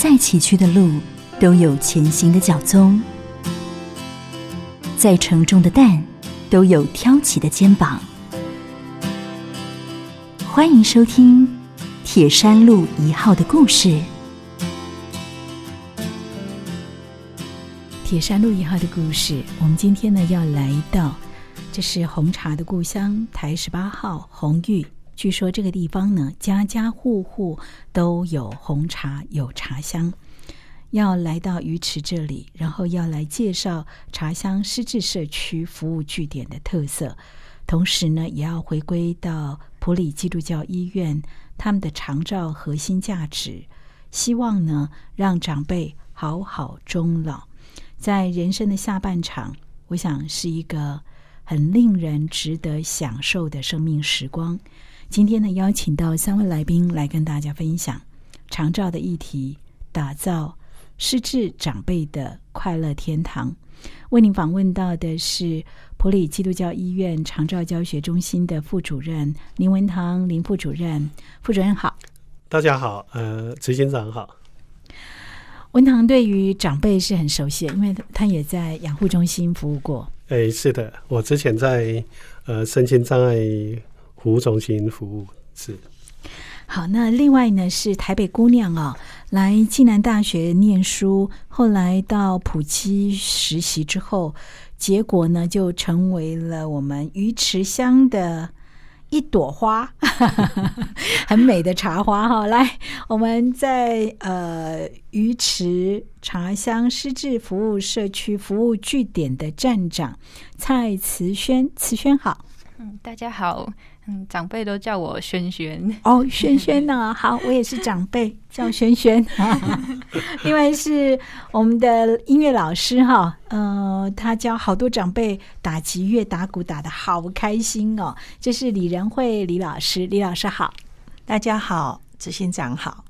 再崎岖的路都有前行的脚踪，再沉重的担都有挑起的肩膀。欢迎收听《铁山路一号》的故事。铁山路一号的故事，我们今天呢要来到，这是红茶的故乡台十八号红玉。据说这个地方呢，家家户户都有红茶，有茶香。要来到鱼池这里，然后要来介绍茶香失智社区服务据点的特色，同时呢，也要回归到普里基督教医院他们的长照核心价值，希望呢让长辈好好终老。在人生的下半场，我想是一个很令人值得享受的生命时光。今天呢，邀请到三位来宾来跟大家分享长照的议题，打造失智长辈的快乐天堂。为您访问到的是普里基督教医院长照教学中心的副主任林文堂林副主任。副主任好，大家好，呃，执行长好。文堂对于长辈是很熟悉，因为他也在养护中心服务过。哎，是的，我之前在呃身心障碍。服务中心服务是好，那另外呢是台北姑娘哦，来暨南大学念书，后来到普基实习之后，结果呢就成为了我们鱼池乡的一朵花，很美的茶花哈。来，我们在呃鱼池茶乡失智服务社区服务据点的站长蔡慈轩，慈轩好，嗯，大家好。嗯，长辈都叫我萱萱哦，萱萱呢？好，我也是长辈，叫萱萱。另外是我们的音乐老师哈，呃，他教好多长辈打击乐、打鼓，打的好开心哦。这是李仁慧李老师，李老师好，大家好，执行长好。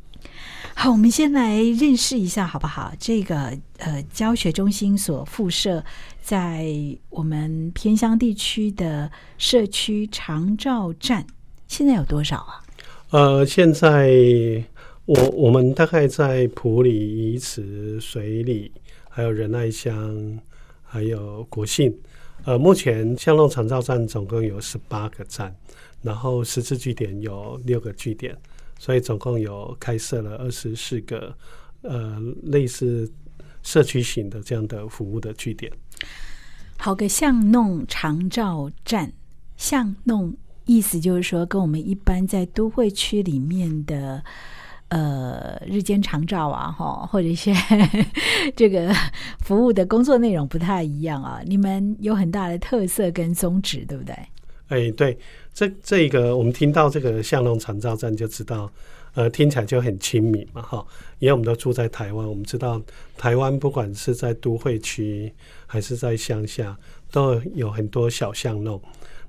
好，我们先来认识一下好不好？这个呃，教学中心所附设在我们偏乡地区的社区长照站，现在有多少啊？呃，现在我我们大概在普里、宜池、水里，还有仁爱乡，还有国信。呃，目前乡弄长照站总共有十八个站，然后十字据点有六个据点。所以总共有开设了二十四个呃类似社区型的这样的服务的据点。好个巷弄长照站，巷弄意思就是说，跟我们一般在都会区里面的呃日间长照啊，哈，或者一些 这个服务的工作内容不太一样啊。你们有很大的特色跟宗旨，对不对？哎，对。这这个我们听到这个巷弄长照站就知道，呃，听起来就很亲民嘛，哈。因为我们都住在台湾，我们知道台湾不管是在都会区还是在乡下，都有很多小巷弄。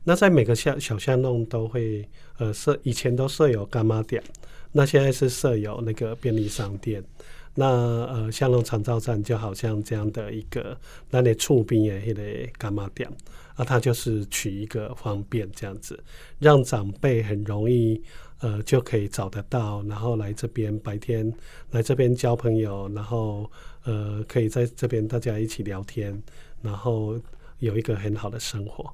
那在每个小小巷弄都会呃设，以前都设有干妈店，那现在是设有那个便利商店。那呃巷弄长照站就好像这样的一个那里厝边的迄个干妈店。那他就是取一个方便这样子，让长辈很容易呃就可以找得到，然后来这边白天来这边交朋友，然后呃可以在这边大家一起聊天，然后有一个很好的生活。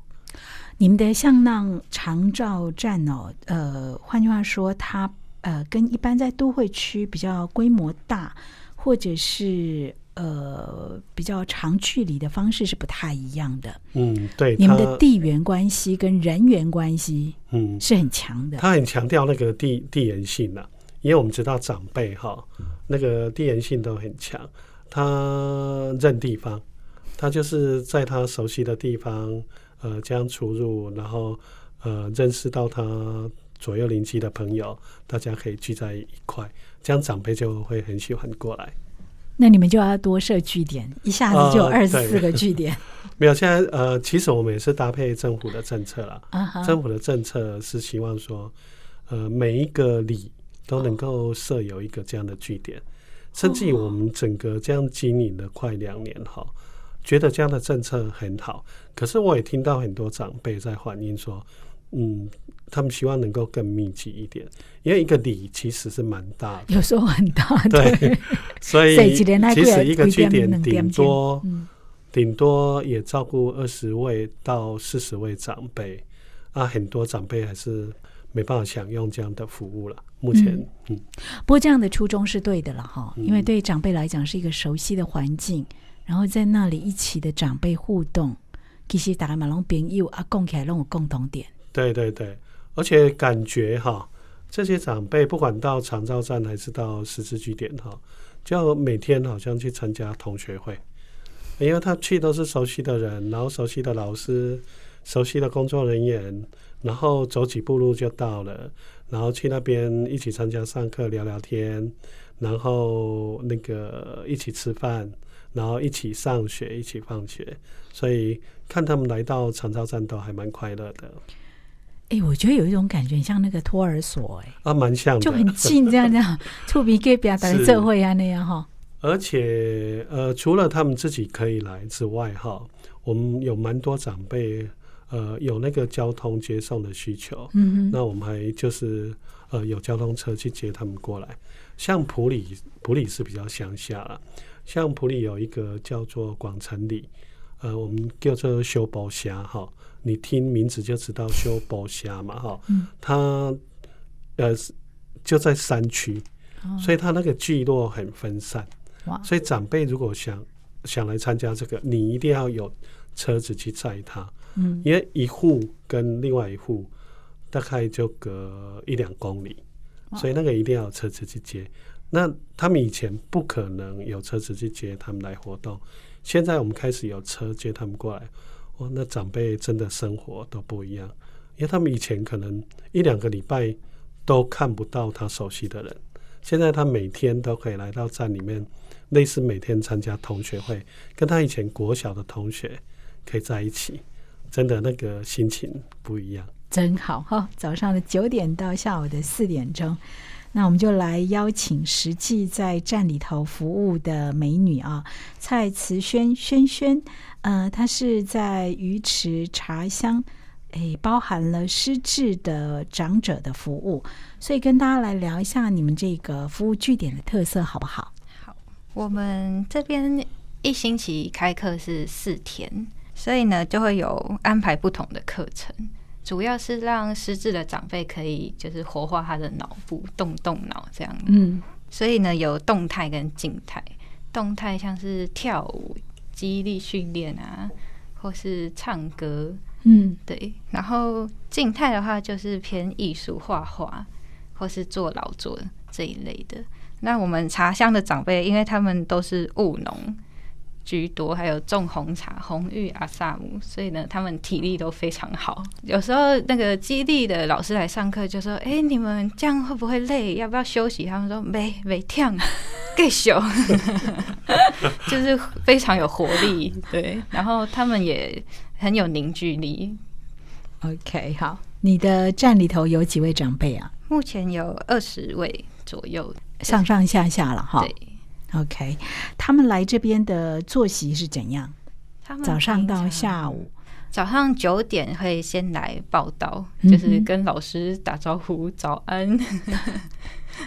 你们的向浪长照站哦，呃，换句话说，它呃跟一般在都会区比较规模大，或者是。呃，比较长距离的方式是不太一样的。嗯，对，你们的地缘关系跟人员关系，嗯，是很强的。他很强调那个地地缘性的，因为我们知道长辈哈，那个地缘性都很强。他认地方，他就是在他熟悉的地方，呃，这样出入，然后呃，认识到他左右邻居的朋友，大家可以聚在一块，这样长辈就会很喜欢过来。那你们就要多设据点，一下子就有二十四个据点。没有，现在呃，其实我们也是搭配政府的政策了。政府的政策是希望说，呃，每一个里都能够设有一个这样的据点，甚至于我们整个这样经营了快两年哈，觉得这样的政策很好。可是我也听到很多长辈在反映说，嗯，他们希望能够更密集一点，因为一个里其实是蛮大的，有时候很大，对，所以其实一个据几点点顶多嗯顶多也照顾二十位到四十位长辈，啊，很多长辈还是没办法享用这样的服务了。目前，嗯，不过这样的初衷是对的了哈，嗯因为对长辈来讲是一个熟悉的环境，然后在那里一起的长辈互动，其实大家嘛拢朋友啊，讲起来拢有共同点。对对对，而且感觉哈，这些长辈不管到长照站还是到十字据点哈，就每天好像去参加同学会，因为他去都是熟悉的人，然后熟悉的老师、熟悉的工作人员，然后走几步路就到了，然后去那边一起参加上课、聊聊天，然后那个一起吃饭，然后一起上学、一起放学，所以看他们来到长照站都还蛮快乐的。哎，我觉得有一种感觉，像那个托儿所，哎，啊，蛮像的，就很近，这样这样，触鼻给表达是社会啊那样哈。而且呃，除了他们自己可以来之外，哈，我们有蛮多长辈呃有那个交通接送的需求，嗯哼，那我们还就是呃有交通车去接他们过来。像普里，普里是比较乡下了，像普里有一个叫做广城里，呃，我们叫做修宝峡哈，你听名字就知道修宝虾嘛哈，嗯。它呃就在山区，哦。所以它那个聚落很分散。哇，所以长辈如果想想来参加这个，你一定要有车子去载他，嗯。因为一户跟另外一户大概就隔一两公里，所以那个一定要有车子去接。那他们以前不可能有车子去接他们来活动，现在我们开始有车接他们过来，哇，那长辈真的生活都不一样，因为他们以前可能一两个礼拜都看不到他熟悉的人，现在他每天都可以来到站里面，类似每天参加同学会，跟他以前国小的同学可以在一起，真的那个心情不一样。真好哈！早上的九点到下午的四点钟，那我们就来邀请实际在站里头服务的美女啊，蔡慈萱萱萱，呃，它是在鱼池茶乡，诶，包含了失智的长者的服务，所以跟大家来聊一下你们这个服务据点的特色好不好好？我们这边一星期开课是四天，所以呢就会有安排不同的课程，主要是让失智的长辈可以就是活化他的脑部，动动脑这样。嗯，所以呢有动态跟静态，动态像是跳舞、肌力训练啊，或是唱歌，嗯，对。然后静态的话就是偏艺术、画画，或是做劳作这一类的。那我们茶乡的长辈，因为他们都是务农居多，还有种红茶、红玉、阿萨姆，所以呢，他们体力都非常好。有时候那个基地的老师来上课，就说：“哎、你们这样会不会累？要不要休息？”他们说：“没，没跳，更休。”就是非常有活力，对。然后他们也很有凝聚力。OK，好，你的站里头有几位长辈啊？目前有二十位左右，上上下下了哈。对。OK，他们来这边的作息是怎样？他们早上到下午，早上九点会先来报道，嗯就是跟老师打招呼，早安。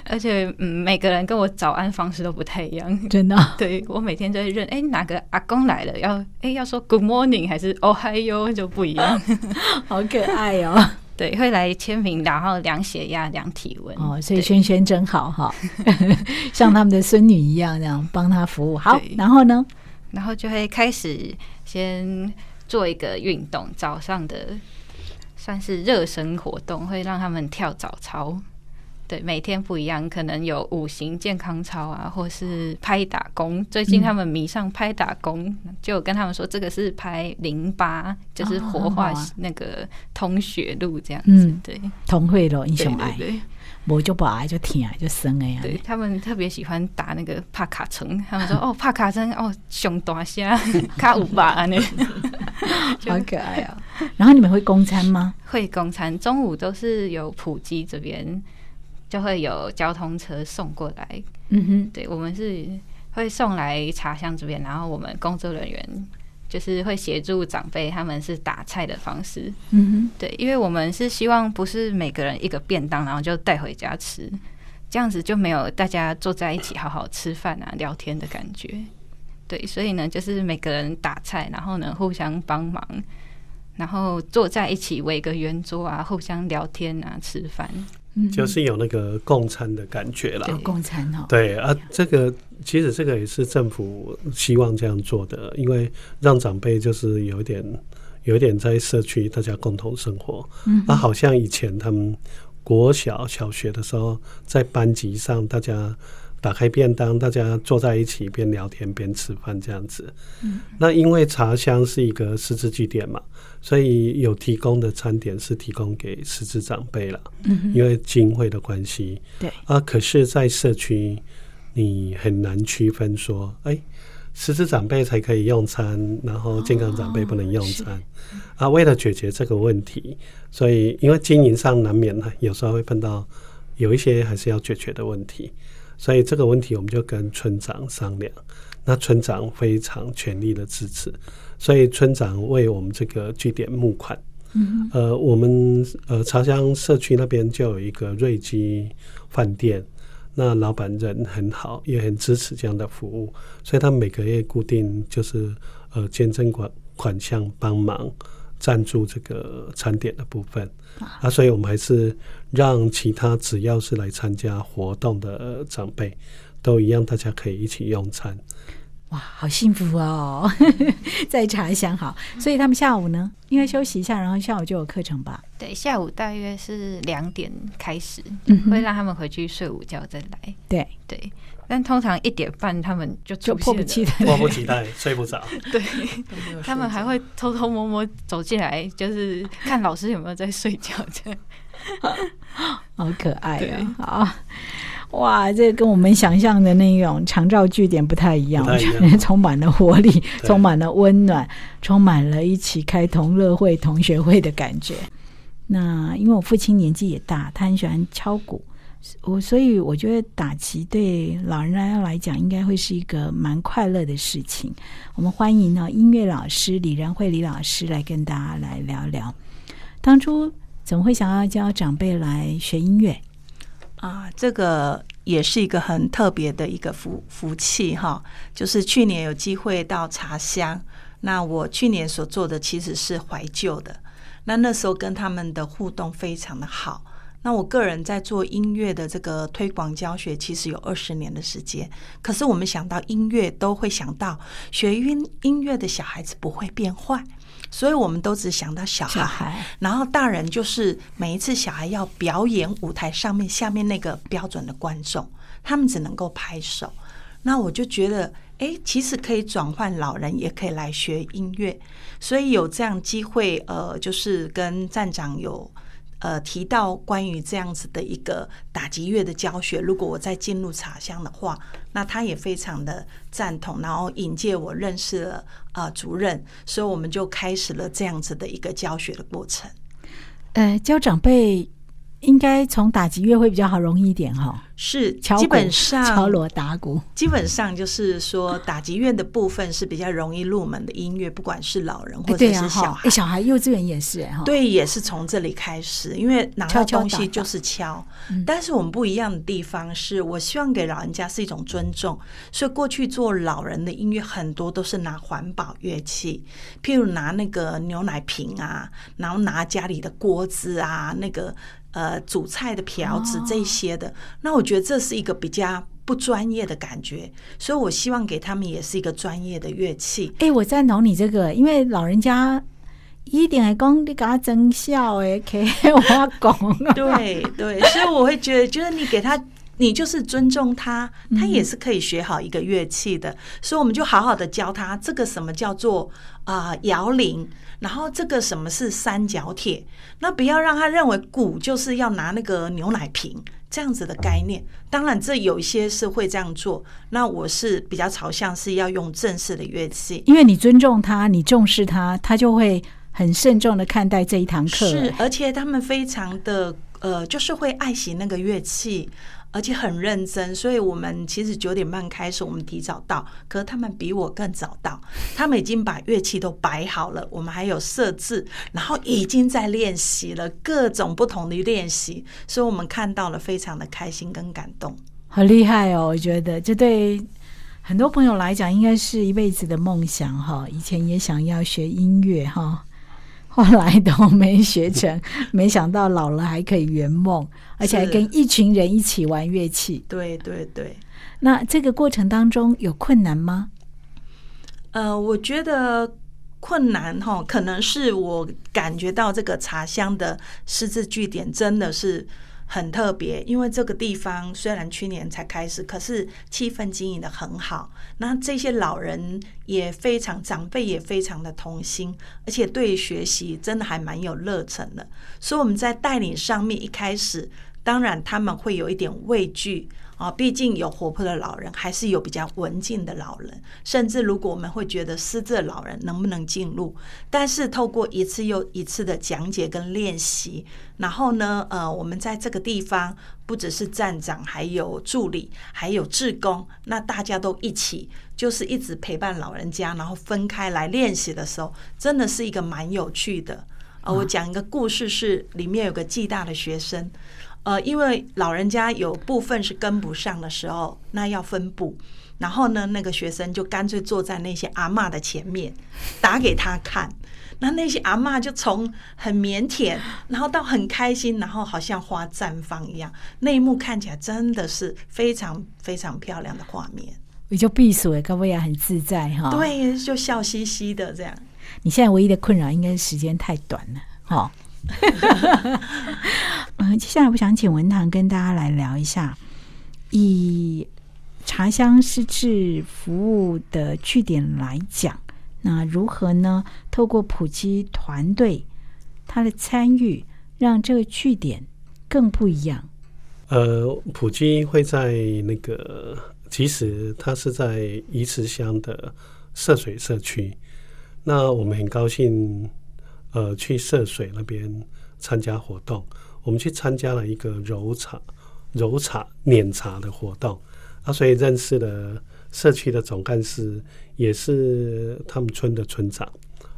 而且，嗯，每个人跟我早安方式都不太一样。真的哦、对我每天就会认，哎、哪个阿公来了，要哎、要说 Good morning 还是 Oh hi yo 就不一样。好可爱哦！对，会来签名，然后量血压、量体温。哦，所以对轩轩真好哈，像他们的孙女一样，这样帮他服务。好，然后呢？然后就会开始先做一个运动，早上的算是热身活动，会让他们跳早操。对，每天不一样，可能有五行健康操啊，或是拍打功。最近他们迷上拍打功，就跟他们说这个是拍淋巴，就是活化那个通血路这样子。嗯对，同会了，英对雄爱，我就不爱就疼爱就生哎呀。对，他们特别喜欢打那个帕卡城，他们说 哦帕卡城哦熊大虾卡五吧呢。就 好可爱啊！然后你们会供餐吗？会供餐，中午都是有普及这边就会有交通车送过来。嗯哼，对我们是会送来茶乡这边，然后我们工作人员就是会协助长辈，他们是打菜的方式。嗯哼对，因为我们是希望不是每个人一个便当，然后就带回家吃，这样子就没有大家坐在一起好好吃饭啊、聊天的感觉。对，所以呢，就是每个人打菜，然后呢互相帮忙，然后坐在一起围个圆桌啊，互相聊天啊、吃饭。哼，就是有那个共餐的感觉啦。有共餐哦，对啊，这个其实这个也是政府希望这样做的，因为让长辈就是有一点有一点在社区大家共同生活。嗯那、好像以前他们国小小学的时候，在班级上大家打开便当，大家坐在一起边聊天边吃饭这样子。嗯那因为茶香是一个失智据点嘛，所以有提供的餐点是提供给失智长辈了。嗯，因为经费的关系，对啊，可是，在社区你很难区分说，哎，失智长辈才可以用餐，然后健康长辈不能用餐、啊。为了解决这个问题，所以因为经营上难免呢，有时候会碰到有一些还是要解决的问题，所以这个问题我们就跟村长商量，那村长非常全力的支持，所以村长为我们这个据点募款。嗯呃，我们呃茶乡社区那边就有一个瑞基饭店，那老板人很好，也很支持这样的服务，所以他每个月固定就是呃捐赠款款项帮忙赞助这个餐点的部分啊，所以我们还是让其他只要是来参加活动的呃长辈都一样，大家可以一起用餐。哇，好幸福哦，在茶香好，所以他们下午呢，应该休息一下，然后下午就有课程吧？对，下午大约是两点开始，嗯会让他们回去睡午觉再来。对，对，但通常一点半他们就就迫不及待。迫不及待，睡不着。对，他们还会偷偷摸摸走进来，就是看老师有没有在睡觉这样。好可爱啊！啊，哇，这跟我们想象的那种长照据点不太一样，充满了活力，充满了温暖，充满了一起开同乐会、同学会的感觉。那因为我父亲年纪也大，他很喜欢敲鼓，我所以我觉得打击对老人家来讲应该会是一个蛮快乐的事情。我们欢迎呢音乐老师李仁慧李老师来跟大家来聊聊，当初怎么会想要教长辈来学音乐？啊，这个也是一个很特别的一个福福气哈。就是去年有机会到茶乡，那我去年所做的其实是怀旧的，那那时候跟他们的互动非常的好。那我个人在做音乐的这个推广教学，其实有二十年的时间。可是我们想到音乐，都会想到学音音乐的小孩子不会变坏，所以我们都只想到小孩。小孩然后大人就是每一次小孩要表演舞台上面下面那个标准的观众，他们只能够拍手。那我就觉得，哎，其实可以转换老人，也可以来学音乐，所以有这样机会，呃，就是跟站长有。呃，提到关于这样子的一个打击乐的教学，如果我再进入茶乡的话，那他也非常的赞同，然后引荐我认识了啊主任，所以我们就开始了这样子的一个教学的过程。呃，教长辈应该从打击乐会比较好，容易一点哈、是，敲基本上敲锣打鼓，基本上就是说，打击乐的部分是比较容易入门的音乐，不管是老人或者是小，孩。哎小孩幼稚园也是哎哈，对，也是从这里开始，因为拿到东西就是敲。嗯。但是我们不一样的地方是，我希望给老人家是一种尊重，所以过去做老人的音乐很多都是拿环保乐器，譬如拿那个牛奶瓶啊，然后拿家里的锅子啊，那个呃煮菜的瓢子哦这些的。那我觉得这是一个比较不专业的感觉，所以我希望给他们也是一个专业的乐器。哎，我赞同你这个，因为老人家一定还讲你给他增效哎，可以我讲，对对，所以我会觉得，就是你给他，你就是尊重他，他也是可以学好一个乐器的。所以我们就好好的教他，这个什么叫做啊、摇铃，然后这个什么是三角铁，那不要让他认为鼓就是要拿那个牛奶瓶。这样子的概念，当然这有一些是会这样做，那我是比较朝向是要用正式的乐器，因为你尊重他，你重视他，他就会很慎重的看待这一堂课。是，而且他们非常的呃，就是会爱惜那个乐器，而且很认真，所以我们其实九点半开始，我们提早到，可是他们比我更早到，他们已经把乐器都摆好了，我们还有设置，然后已经在练习了各种不同的练习，所以我们看到了非常的开心跟感动。好厉害哦！我觉得这对很多朋友来讲，应该是一辈子的梦想哈。以前也想要学音乐哈。后来都没学成，没想到老了还可以圆梦，而且还跟一群人一起玩乐器。对对对，那这个过程当中有困难吗？呃，我觉得困难哈，可能是我感觉到这个茶香的师资据点真的是。很特别，因为这个地方虽然去年才开始，可是气氛经营的很好。那这些老人也非常，长辈也非常的同心，而且对学习真的还蛮有热忱的。所以我们在带领上面一开始，当然他们会有一点畏惧。啊，毕竟有活泼的老人，还是有比较文静的老人。甚至如果我们会觉得失智的老人能不能进入，但是透过一次又一次的讲解跟练习，然后呢，呃，我们在这个地方不只是站长，还有助理，还有志工，那大家都一起，就是一直陪伴老人家，然后分开来练习的时候，真的是一个蛮有趣的。呃，我讲一个故事，是里面有个暨大的学生。呃，因为老人家有部分是跟不上的时候，那要分布。然后呢，那个学生就干脆坐在那些阿妈的前面，打给他看。那那些阿妈就从很腼腆，然后到很开心，然后好像花绽放一样。那一幕看起来真的是非常非常漂亮的画面。也就避暑哎，各位也很自在哈。对，就笑嘻嘻的这样。你现在唯一的困扰应该是时间太短了，哈。嗯，接下来我想请文堂跟大家来聊一下，以茶香师制服务的据点来讲，那如何呢？透过普及团队他的参与，让这个据点更不一样。呃，普基会在那个，其实它是在宜池乡的涉水社区，那我们很高兴。呃，去涉水那边参加活动，我们去参加了一个揉茶、揉茶、碾茶的活动啊，所以认识了社区的总干事，也是他们村的村长，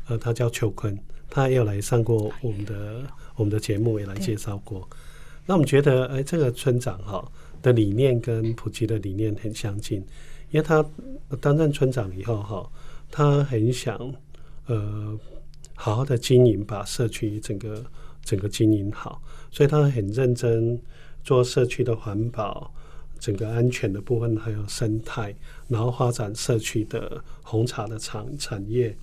呃，他叫邱坤，他也有来上过我们的我们的节目，也来介绍过。那我们觉得，哎，这个村长哈的理念跟普及的理念很相近，因为他担任村长以后哈，他很想呃。好好的经营，把社区整个整个经营好，所以他很认真做社区的环保、整个安全的部分，还有生态，然后发展社区的红茶的产产业，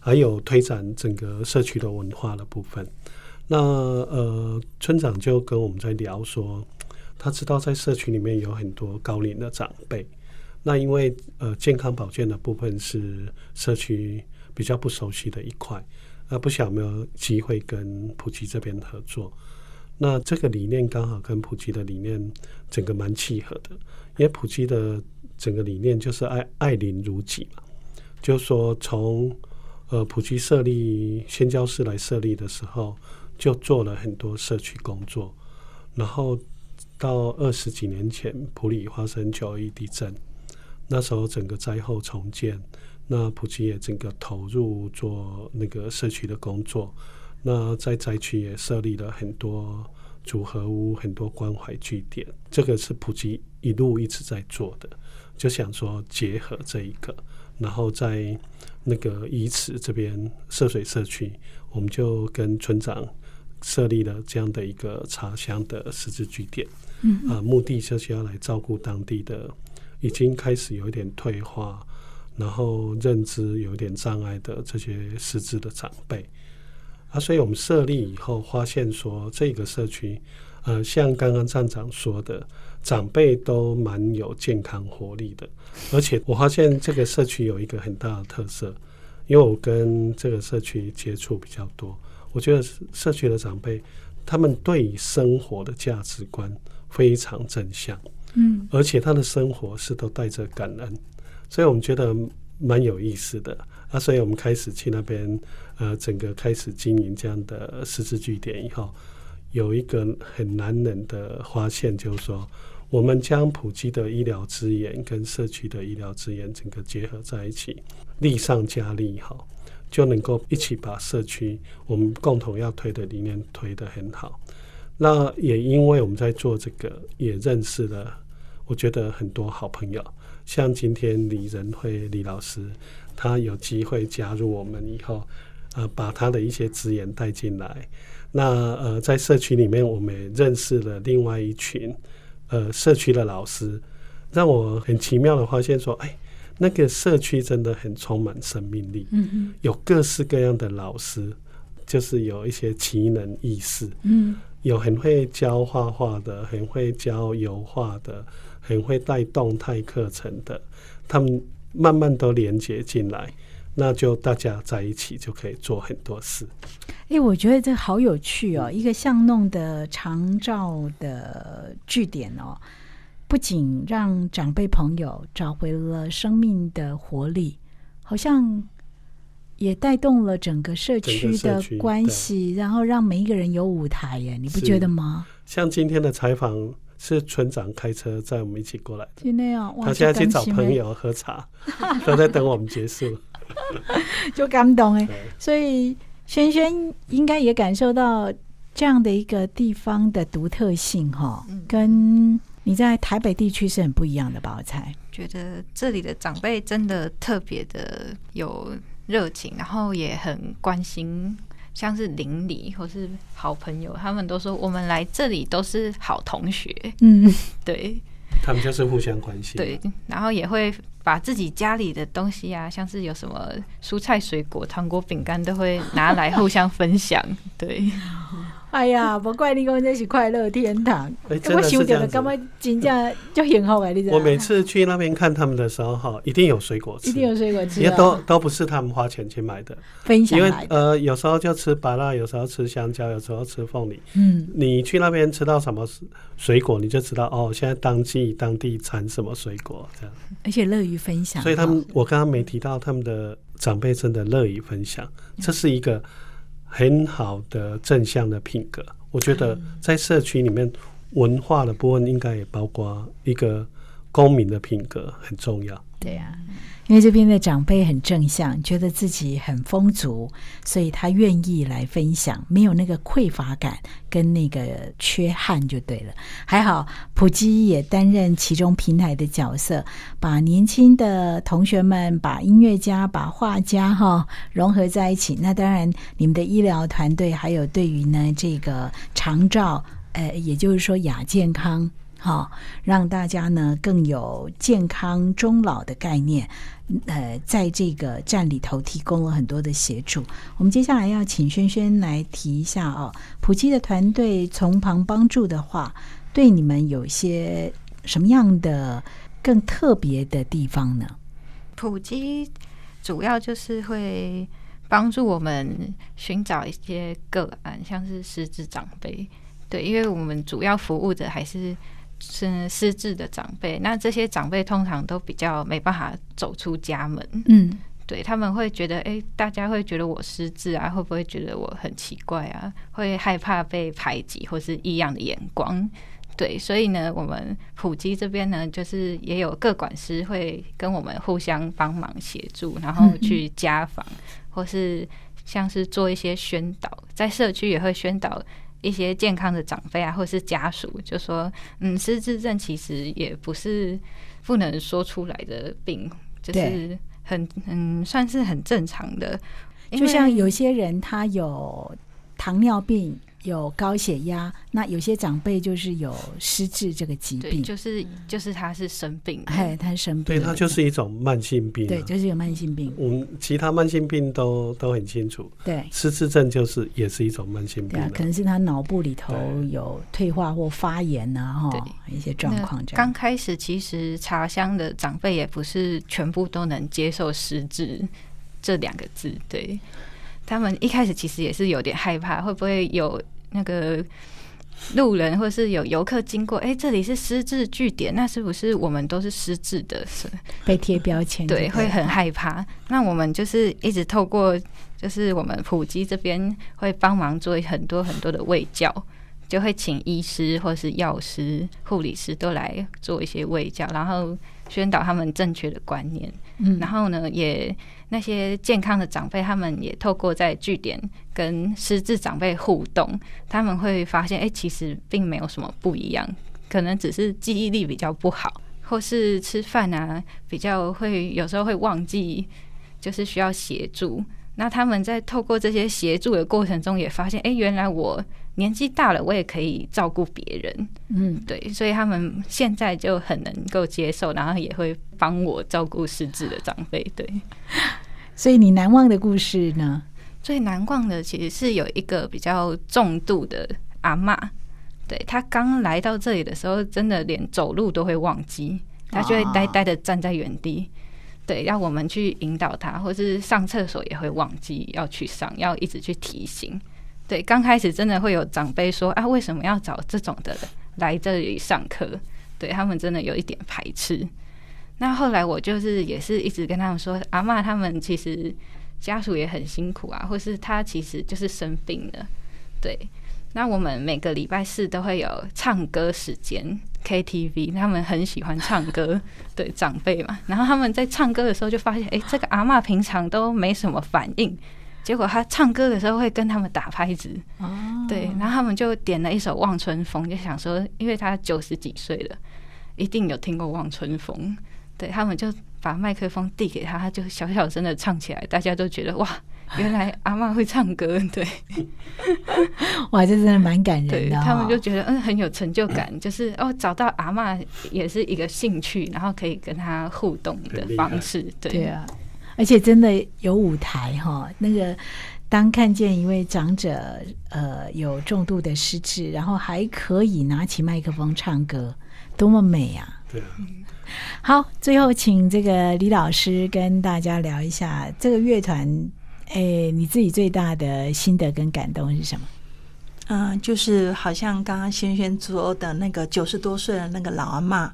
还有推展整个社区的文化的部分。那呃，村长就跟我们在聊说，他知道在社区里面有很多高龄的长辈，那因为呃健康保健的部分是社区比较不熟悉的一块。那不晓有没有机会跟普吉这边合作？那这个理念刚好跟普吉的理念整个蛮契合的，因为普吉的整个理念就是爱爱邻如己嘛。就是说，从呃普吉设立宣教室来设立的时候，就做了很多社区工作。然后到二十几年前，普里发生九一地震，那时候整个灾后重建。那普吉也整个投入做那个社区的工作，那在灾区也设立了很多组合屋、很多关怀据点，这个是普吉一路一直在做的，就想说结合这一个，然后在那个宜池这边涉水社区，我们就跟村长设立了这样的一个茶香的实质据点，嗯啊，目的就是要来照顾当地的已经开始有一点退化。然后认知有点障碍的这些失智的长辈。啊，所以我们设立以后发现说，这个社区呃，像刚刚站长说的，长辈都蛮有健康活力的，而且我发现这个社区有一个很大的特色，因为我跟这个社区接触比较多，我觉得社区的长辈他们对生活的价值观非常正向，嗯，而且他的生活是都带着感恩。所以我们觉得蛮有意思的啊，所以我们开始去那边，呃，整个开始经营这样的十字据点以后，有一个很难忍的发现，就是说，我们将普及的医疗资源跟社区的医疗资源整个结合在一起，力上加力，好，就能够一起把社区我们共同要推的理念推得很好。那也因为我们在做这个，也认识了，我觉得很多好朋友，像今天李仁惠李老师，他有机会加入我们以后，呃，把他的一些资源带进来。那呃，在社区里面，我们也认识了另外一群。呃，社区的老师让我很奇妙的发现，说，哎，那个社区真的很充满生命力，嗯嗯有各式各样的老师，就是有一些奇能异士，嗯有很会教画画的，很会教油画的，很会带动态课程的，他们慢慢都连接进来，那就大家在一起就可以做很多事。哎，我觉得这好有趣哦！一个巷弄的长照的据点哦，不仅让长辈朋友找回了生命的活力，好像也带动了整个社区的关系，然后让每一个人有舞台耶，你不觉得吗？像今天的采访是村长开车载我们一起过来的。他现在去找朋友喝茶，都在等我们结束。就感动哎。所以轩轩应该也感受到这样的一个地方的独特性哈，嗯跟你在台北地区是很不一样的吧？我猜。觉得这里的长辈真的特别的有热情，然后也很关心，像是邻里或是好朋友，他们都说我们来这里都是好同学，嗯，对他们就是互相关心。对，然后也会把自己家里的东西啊，像是有什么蔬菜、水果、糖果、饼干，都会拿来互相分享，对。哎呀，不怪你讲这是快乐天堂，我想到了，的是这样子感。觉真正就幸福啊！你知道？我每次去那边看他们的时候，哈，一定有水果吃，一定有水果吃因为啊，都都不是他们花钱去买的，分享因为。呃，有时候就吃芭乐，有时候吃香蕉，有时候吃凤梨。嗯，你去那边吃到什么水果，你就知道哦，现在当季当地产什么水果这样。而且乐于分享，所以他们哈，我刚刚没提到，他们的长辈真的乐于分享，这是一个很好的正向的品格。我觉得在社区里面，文化的部分应该也包括一个公民的品格很重要。对呀、因为这边的长辈很正向，觉得自己很丰足，所以他愿意来分享，没有那个匮乏感跟那个缺憾就对了。还好普基也担任其中平台的角色，把年轻的同学们、把音乐家、把画家哈融合在一起。那当然，你们的医疗团队还有对于呢这个长照，呃，也就是说亚健康。好、让大家呢更有健康终老的概念。呃，在这个站里头提供了很多的协助。我们接下来要请轩轩来提一下哦，普基的团队从旁帮助的话，对你们有些什么样的更特别的地方呢？普及主要就是会帮助我们寻找一些个案，像是失智长辈。对，因为我们主要服务的还是是失智的长辈，那这些长辈通常都比较没办法走出家门，嗯，对他们会觉得，诶，大家会觉得我失智啊，会不会觉得我很奇怪啊？会害怕被排挤或是异样的眼光。对，所以呢，我们普及这边呢，就是也有各管师会跟我们互相帮忙协助，然后去家访，或是像是做一些宣导，在社区也会宣导一些健康的长辈啊，或是家属，就说，嗯，失智症其实也不是不能说出来的病，就是很嗯，算是很正常的。就像有些人他有糖尿病。有高血压，那有些长辈就是有失智这个疾，病，就是就是他是生病的，哎，他生病对，他，就是一种慢性病、啊。对，就是有慢性病，我们其他慢性病都都很清楚，对，失智症就是也是一种慢性病可能是他脑部里头有退化或发炎呐、哈，对。一些状况这样。刚开始其实茶香的长辈也不是全部都能接受失智这两个字，对。他们一开始其实也是有点害怕，会不会有那个路人或是有游客经过，哎、这里是失智据点，那是不是我们都是失智的？是被贴标签对，会很害怕。那我们就是一直透过，就是我们普及这边会帮忙做很多很多的卫教，就会请医师或是药师、护理师都来做一些卫教，然后宣导他们正确的观念。嗯然后呢，也那些健康的长辈，他们也透过在据点跟失智长辈互动，他们会发现，哎、其实并没有什么不一样，可能只是记忆力比较不好，或是吃饭啊比较会有时候会忘记，就是需要协助。那他们在透过这些协助的过程中，也发现，哎、原来我年纪大了，我也可以照顾别人。嗯，对，所以他们现在就很能够接受，然后也会帮我照顾失智的长辈。对，所以你难忘的故事呢？最难忘的其实是有一个比较重度的阿妈，对她刚来到这里的时候，真的连走路都会忘记，她就会呆呆的站在原地。对，要我们去引导她，或是上厕所也会忘记要去上，要一直去提醒。对，刚开始真的会有长辈说啊，为什么要找这种的来这里上课？对他们真的有一点排斥。那后来我就是也是一直跟他们说，阿嬷他们其实家属也很辛苦啊，或是他其实就是生病了。对，那我们每个礼拜四都会有唱歌时间 KTV，他们很喜欢唱歌，对长辈嘛。然后他们在唱歌的时候就发现，哎、这个阿嬷平常都没什么反应，结果他唱歌的时候会跟他们打拍子。哦，对，然后他们就点了一首《望春风》，就想说，因为他九十几岁了，一定有听过《望春风》。对他们就把麦克风递给他，他就小小声的唱起来，大家都觉得哇，原来阿嬷会唱歌。对，哇，这真的蛮感人的、哦。他们就觉得嗯很有成就感，就是哦找到阿嬷也是一个兴趣，然后可以跟他互动的方式。对对啊，而且真的有舞台哈、那个当看见一位长者呃有重度的失智，然后还可以拿起麦克风唱歌，多么美啊！对啊，好，最后请这个李老师跟大家聊一下这个乐团，哎，你自己最大的心得跟感动是什么？嗯，就是好像刚刚轩轩说的那个九十多岁的那个老阿嬷，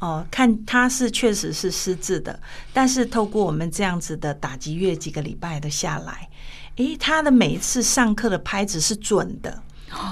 哦，看他是确实是失智的，但是透过我们这样子的打击乐几个礼拜的下来，诶，他的每一次上课的拍子是准的。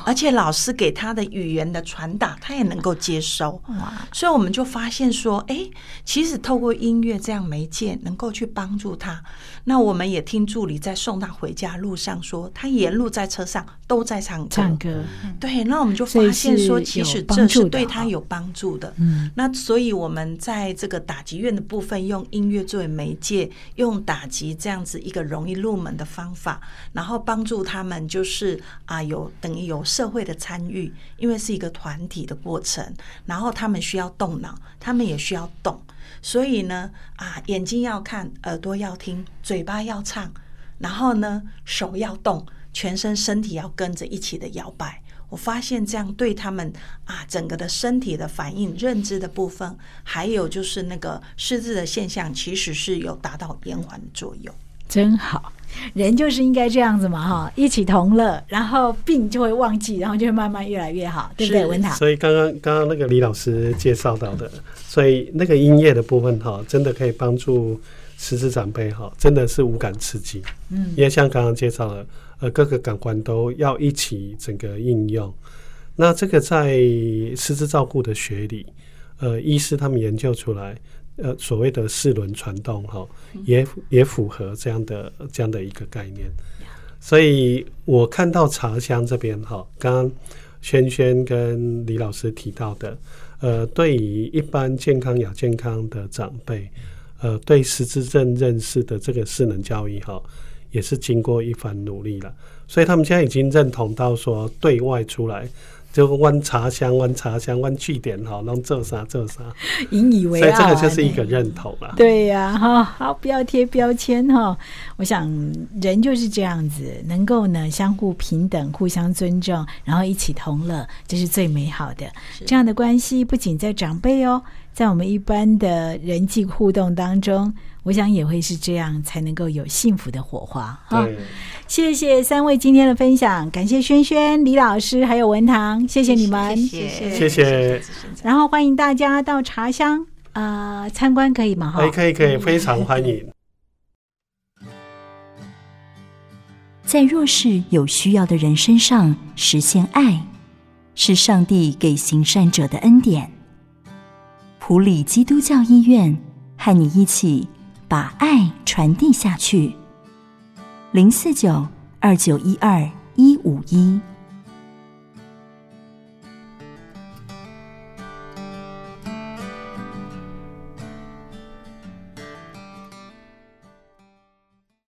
而且老师给他的语言的传达，他也能够接收，哇，所以我们就发现说，哎，其实透过音乐这样媒介，能够去帮助他。那我们也听助理在送他回家路上说，他沿路在车上都在唱歌。唱歌，对，那我们就发现说，其实这是对他有帮助的。嗯，那所以我们在这个打击院的部分，用音乐作为媒介，用打击这样子一个容易入门的方法，然后帮助他们就是啊有等于有社会的参与，因为是一个团体的过程，然后他们需要动脑，他们也需要动，所以呢啊眼睛要看，耳朵要听，嘴巴要唱，然后呢手要动，全身身体要跟着一起的摇摆。我发现这样对他们啊，整个的身体的反应、认知的部分，还有就是那个失智的现象，其实是有达到延缓的作用。真好。人就是应该这样子嘛，哈，一起同乐，然后病就会忘记，然后就会慢慢越来越好，对不对？文塔，所以刚刚刚刚那个李老师介绍到的，所以那个音乐的部分哈，真的可以帮助失智长辈哈，真的是无感刺激。嗯因为像刚刚介绍的，呃，各个感官都要一起整个应用。那这个在失智照顾的学里，呃，医师他们研究出来，呃，所谓的四轮传动哈，也也符合这样的这样的一个概念。所以我看到茶香这边哈，刚刚轩轩跟李老师提到的，呃，对于一般健康亚健康的长辈，呃，对失智症认识的这个势能教育哈，也是经过一番努力了。所以他们现在已经认同到说，对外出来就弯茶香、弯茶香、弯据点哈，弄这啥这啥，引以为所以傲、啊，这个就是一个认同了。对呀、哈，好，不要贴标签哈。我想人就是这样子，能够呢相互平等、互相尊重，然后一起同乐，这是最美好的。这样的关系不仅在长辈哦，在我们一般的人际互动当中，我想也会是这样，才能够有幸福的火花哈。对，谢谢三位今天的分享，感谢轩轩、李老师还有文堂，谢谢你们。谢谢谢然后欢迎大家到茶香呃参观，可以吗？哈哎，，可以可以，非常欢迎。在弱势有需要的人身上实现爱，是上帝给行善者的恩典。普里基督教医院和你一起把爱传递下去。零四九二九一二一五一。